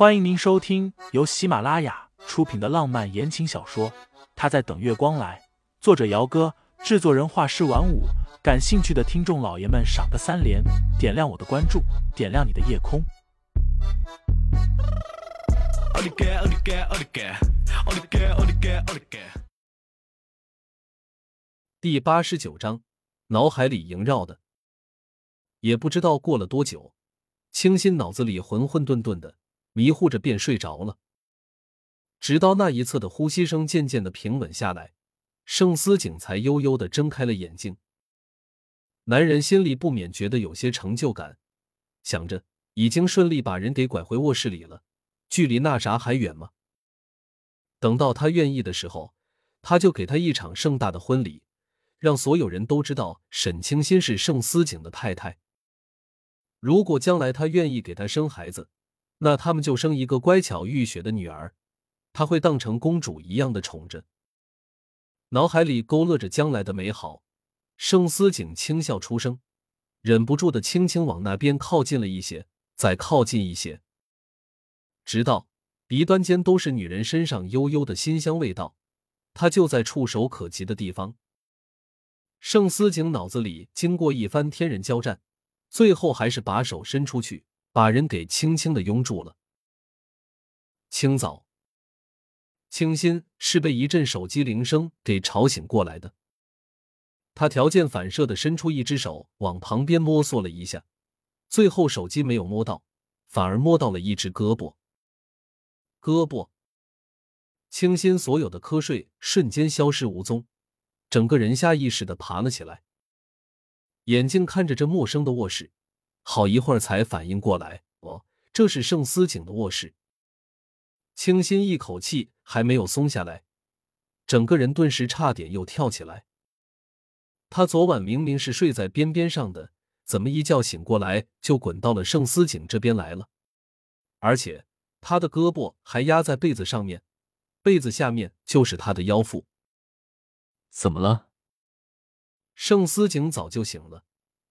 欢迎您收听由喜马拉雅出品的浪漫言情小说《他在等月光来》，作者：姚哥，制作人：画师晚舞。感兴趣的听众老爷们，赏个三连，点亮我的关注，点亮你的夜空。第八十九章，脑海里萦绕的，也不知道过了多久，清新脑子里混混沌沌的。迷糊着便睡着了，直到那一侧的呼吸声渐渐的平稳下来，盛思景才悠悠的睁开了眼睛。男人心里不免觉得有些成就感，想着已经顺利把人给拐回卧室里了，距离那啥还远吗？等到他愿意的时候，他就给他一场盛大的婚礼，让所有人都知道沈清心是盛思景的太太。如果将来他愿意给他生孩子，那他们就生一个乖巧玉雪的女儿，他会当成公主一样的宠着。脑海里勾勒着将来的美好，盛思景轻笑出声，忍不住的轻轻往那边靠近了一些，再靠近一些，直到鼻端间都是女人身上悠悠的馨香味道，他就在触手可及的地方。盛思景脑子里经过一番天人交战，最后还是把手伸出去。把人给轻轻的拥住了。清早，清新是被一阵手机铃声给吵醒过来的。他条件反射的伸出一只手往旁边摸索了一下，最后手机没有摸到，反而摸到了一只胳膊。胳膊，清新所有的瞌睡瞬间消失无踪，整个人下意识的爬了起来，眼睛看着这陌生的卧室。好一会儿才反应过来，哦，这是盛思景的卧室。清新一口气还没有松下来，整个人顿时差点又跳起来。他昨晚明明是睡在边边上的，怎么一觉醒过来就滚到了盛思景这边来了？而且他的胳膊还压在被子上面，被子下面就是他的腰腹。怎么了？盛思景早就醒了，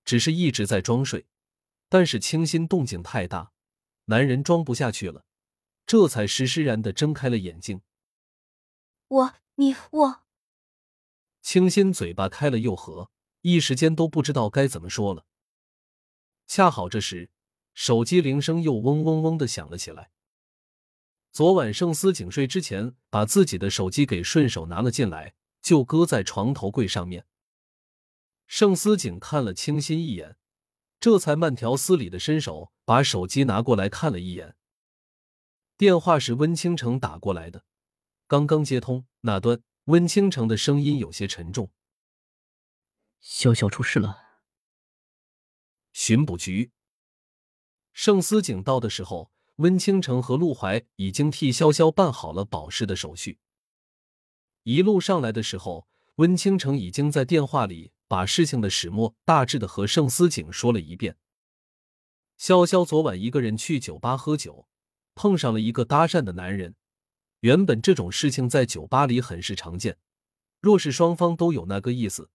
只是一直在装睡。但是清新动静太大，男人装不下去了，这才施施然的睁开了眼睛。我，你，我。清新嘴巴开了又合，一时间都不知道该怎么说了。恰好这时，手机铃声又嗡嗡嗡的响了起来。昨晚盛思景睡之前，把自己的手机给顺手拿了进来，就搁在床头柜上面。盛思景看了清新一眼。这才慢条斯理的伸手把手机拿过来看了一眼，电话是温倾城打过来的，刚刚接通，那端温倾城的声音有些沉重：“潇潇出事了。”巡捕局，盛思景到的时候，温倾城和陆怀已经替潇潇办好了保释的手续。一路上来的时候，温倾城已经在电话里。把事情的始末大致的和盛思景说了一遍。潇潇昨晚一个人去酒吧喝酒，碰上了一个搭讪的男人。原本这种事情在酒吧里很是常见，若是双方都有那个意思，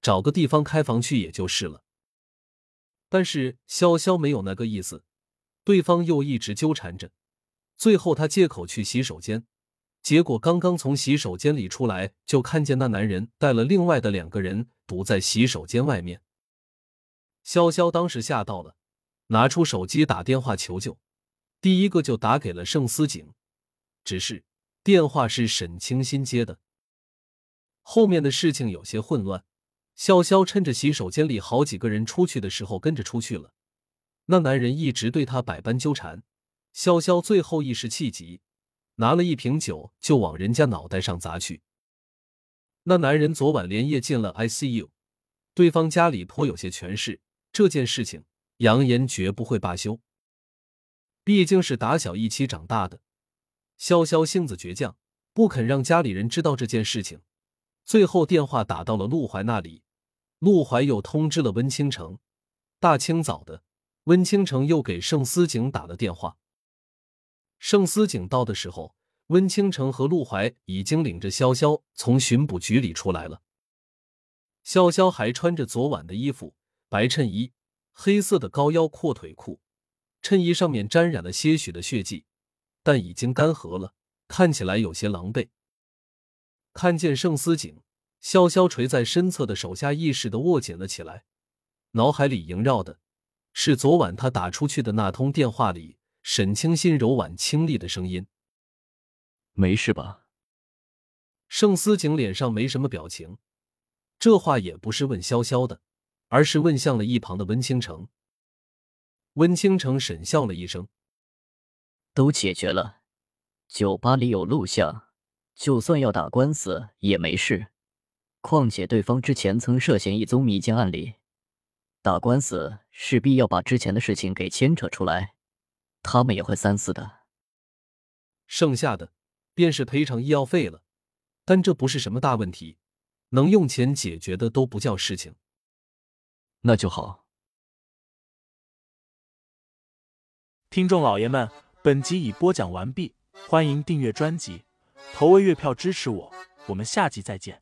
找个地方开房去也就是了。但是潇潇没有那个意思，对方又一直纠缠着，最后他借口去洗手间。结果刚刚从洗手间里出来，就看见那男人带了另外的两个人堵在洗手间外面。潇潇当时吓到了，拿出手机打电话求救，第一个就打给了盛思景，只是电话是沈清新接的。后面的事情有些混乱，潇潇趁着洗手间里好几个人出去的时候跟着出去了。那男人一直对他百般纠缠，潇潇最后一时气急。拿了一瓶酒就往人家脑袋上砸去。那男人昨晚连夜进了 ICU，对方家里颇有些权势，这件事情扬言绝不会罢休。毕竟是打小一起长大的，潇潇性子倔强，不肯让家里人知道这件事情。最后电话打到了陆怀那里，陆怀又通知了温倾城。大清早的，温倾城又给盛思景打了电话。盛思景到的时候，温倾城和陆怀已经领着潇潇从巡捕局里出来了。潇潇还穿着昨晚的衣服，白衬衣，黑色的高腰阔腿裤，衬衣上面沾染了些许的血迹，但已经干涸了，看起来有些狼狈。看见盛思景，潇潇垂在身侧的手下意识的握紧了起来，脑海里萦绕的是昨晚他打出去的那通电话里沈清新柔婉清丽的声音。没事吧？盛思景脸上没什么表情，这话也不是问潇潇的，而是问向了一旁的温倾城。温倾城沈笑了一声：“都解决了，酒吧里有录像，就算要打官司也没事。况且对方之前曾涉嫌一宗迷奸案例，打官司势必要把之前的事情给牵扯出来，他们也会三思的。剩下的便是赔偿医药费了。”但这不是什么大问题，能用钱解决的都不叫事情。那就好。听众老爷们，本集已播讲完毕，欢迎订阅专辑，投喂月票支持我，我们下集再见。